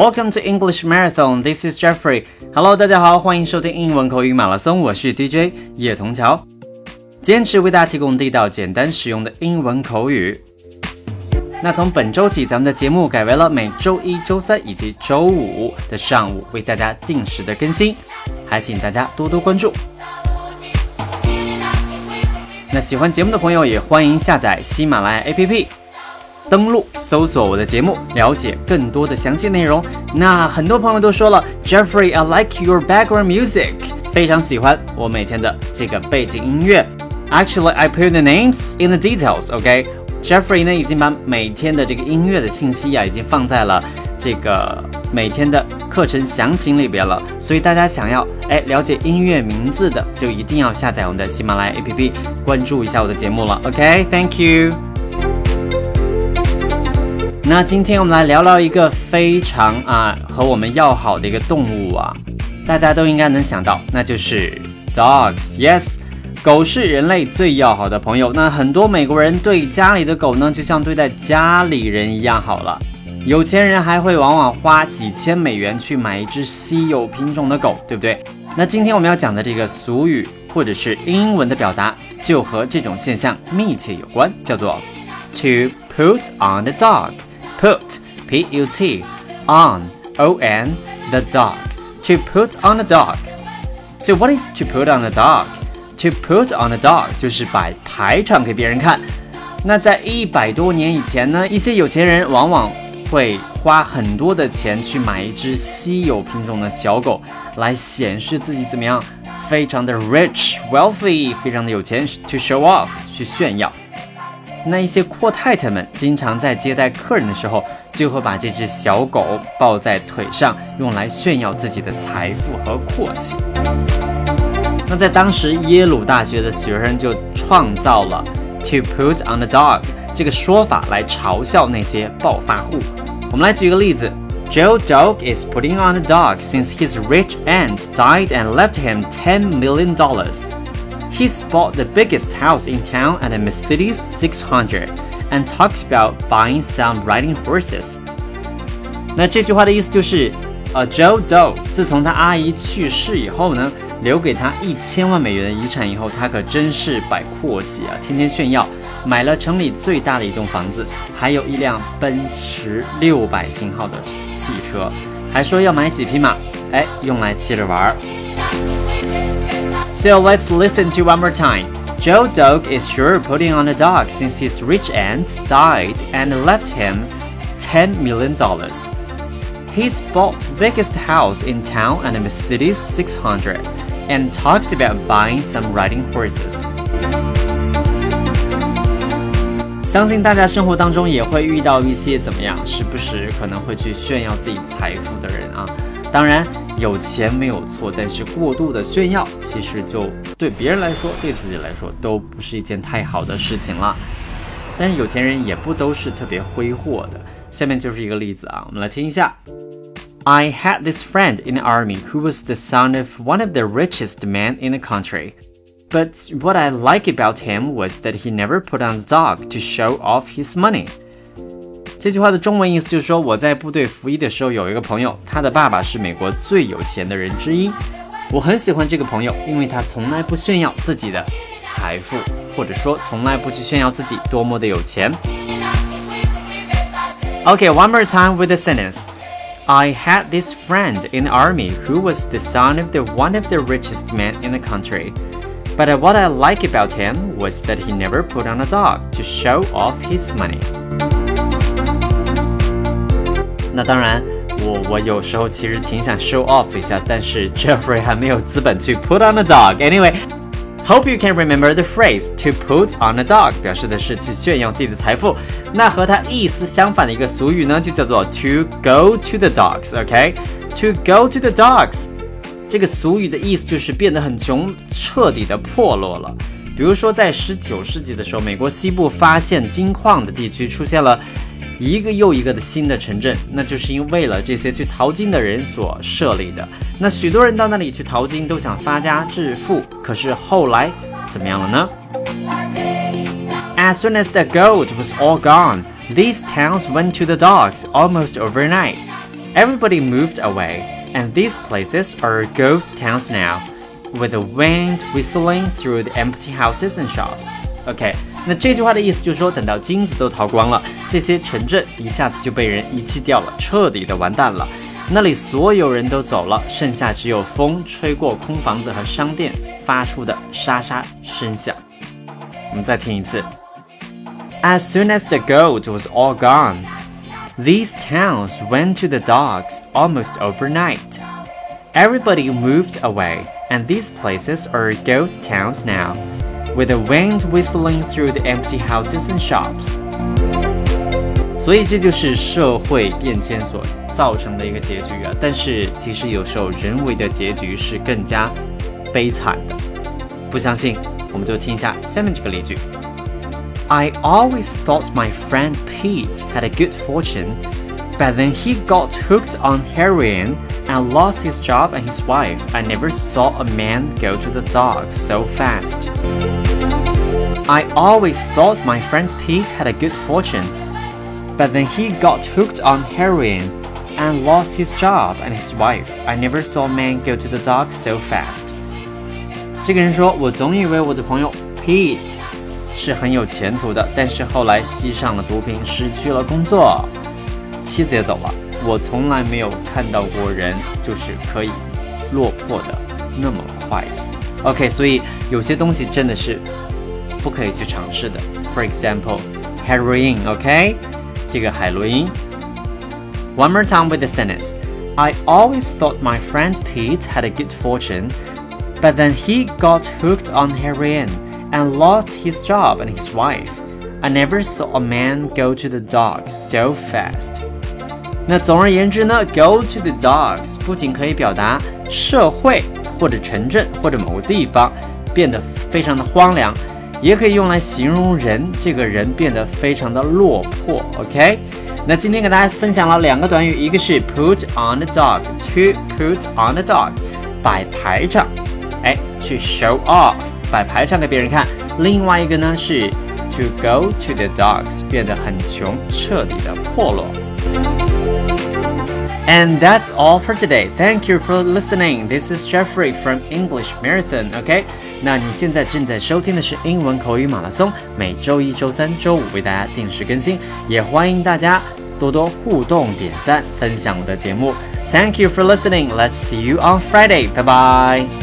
Welcome to English Marathon. This is Jeffrey. Hello，大家好，欢迎收听英文口语马拉松。我是 DJ 叶童桥，坚持为大家提供地道、简单、实用的英文口语。那从本周起，咱们的节目改为了每周一周三以及周五的上午为大家定时的更新，还请大家多多关注。那喜欢节目的朋友也欢迎下载喜马拉雅 APP。登录搜索我的节目，了解更多的详细内容。那很多朋友都说了，Jeffrey，I like your background music，非常喜欢我每天的这个背景音乐。Actually, I put the names in the details. OK, Jeffrey 呢已经把每天的这个音乐的信息啊，已经放在了这个每天的课程详情里边了。所以大家想要哎了解音乐名字的，就一定要下载我们的喜马拉雅 APP，关注一下我的节目了。OK，Thank you。那今天我们来聊聊一个非常啊和我们要好的一个动物啊，大家都应该能想到，那就是 dogs。Yes，狗是人类最要好的朋友。那很多美国人对家里的狗呢，就像对待家里人一样好了。有钱人还会往往花几千美元去买一只稀有品种的狗，对不对？那今天我们要讲的这个俗语或者是英文的表达，就和这种现象密切有关，叫做 to put on the dog。put p u t on o n the dog to put on the dog. So what is to put on the dog? To put on the dog 就是摆排场给别人看。那在一百多年以前呢，一些有钱人往往会花很多的钱去买一只稀有品种的小狗，来显示自己怎么样，非常的 rich wealthy，非常的有钱，to show off 去炫耀。 那一些阔太太们经常在接待客人的时候，就会把这只小狗抱在腿上，用来炫耀自己的财富和阔气。那在当时，耶鲁大学的学生就创造了 “to put on the dog” 这个说法来嘲笑那些暴发户。我们来举个例子：Joe Dog is putting on the dog since his rich aunt died and left him ten million dollars. He's bought the biggest house in town at a Mercedes 600 and talks about buying some riding horses. 那这句话的意思就是，呃，Joe Doe 自从他阿姨去世以后呢，留给他一千万美元的遗产以后，他可真是摆阔气啊，天天炫耀，买了城里最大的一栋房子，还有一辆奔驰六百型号的汽车，还说要买几匹马，哎，用来骑着玩儿。so let's listen to one more time. Joe Dog is sure putting on a dog since his rich aunt died and left him $10 million. He's bought the biggest house in town and a Mercedes 600 and talks about buying some riding horses. 相信大家生活当中也会遇到一些怎么样，时不时可能会去炫耀自己财富的人啊。当然， 有钱没有错，但是过度的炫耀，其实就对别人来说，对自己来说都不是一件太好的事情了。但是有钱人也不都是特别挥霍的。下面就是一个例子啊，我们来听一下。I had this friend in the army who was the son of one of the richest men in the country. But what I like about him was that he never put on the dog to show off his money. 这句话的中文意思就是说，我在部队服役的时候，有一个朋友，他的爸爸是美国最有钱的人之一。我很喜欢这个朋友，因为他从来不炫耀自己的财富，或者说从来不去炫耀自己多么的有钱。Okay, one more time with the sentence. I had this friend in the army who was the son of the one of the richest men in the country. But what I like about him was that he never put on a dog to show off his money. 那当然，我我有时候其实挺想 show off 一下，但是 Jeffrey 还没有资本去 put on a dog。Anyway。Hope you can remember the phrase to put on a dog，表示的是去炫耀自己的财富。那和它意思相反的一个俗语呢，就叫做 to go to the dogs。OK，to go to the dogs，这个俗语的意思就是变得很穷，彻底的破落了。比如说，在十九世纪的时候，美国西部发现金矿的地区出现了。一个又一个的新的城镇，那就是因为了这些去淘金的人所设立的。那许多人到那里去淘金，都想发家致富。可是后来怎么样了呢？As soon as the gold was all gone, these towns went to the dogs almost overnight. Everybody moved away, and these places are ghost towns now, with the wind whistling through the empty houses and shops. OK， 那这句话的意思就是说，等到金子都逃光了，这些城镇一下子就被人遗弃掉了，彻底的完蛋了。那里所有人都走了，剩下只有风吹过空房子和商店发出的沙沙声响。我们再听一次。As soon as the gold was all gone, these towns went to the dogs almost overnight. Everybody moved away, and these places are ghost towns now, with the wind whistling through the empty houses and shops. 所以这就是社会变迁所造成的一个结局啊！但是其实有时候人为的结局是更加悲惨的。不相信，我们就听一下下面这个例句。I always thought my friend Pete had a good fortune, but then he got hooked on heroin and lost his job and his wife. I never saw a man go to the dogs so fast. I always thought my friend Pete had a good fortune, but then he got hooked on heroin and lost his job and his wife. I never saw a man go to the dogs so fast. 这个人说：“我总以为我的朋友 Pete 是很有前途的，但是后来吸上了毒品，失去了工作，妻子也走了。我从来没有看到过人就是可以落魄的那么快的。OK，所以有些东西真的是 不可以去尝试的。For example, heroin. OK，这个海洛因。One more time with the sentence. I always thought my friend Pete had a good fortune, but then he got hooked on heroin and lost his job and his wife. I never saw a man go to the dogs so fast. 那总而言之呢，go to the dogs 不仅可以表达社会或者城镇或者某个地方变得非常的荒凉， 也可以用来形容人，这个人变得非常的落魄。OK，那今天给大家分享了两个短语，一个是 put on the dog，to put on the dog，摆排场，哎，去 show off。摆排场给别人看。另外一个呢是 to go to the dogs，变得很穷，彻底的破落。And that's all for today. Thank you for listening. This is Jeffrey from English Marathon. OK，那你现在正在收听的是英文口语马拉松，每周一、周三、周五为大家定时更新，也欢迎大家多多互动、点赞、分享我的节目。Thank you for listening. Let's see you on Friday. Bye bye.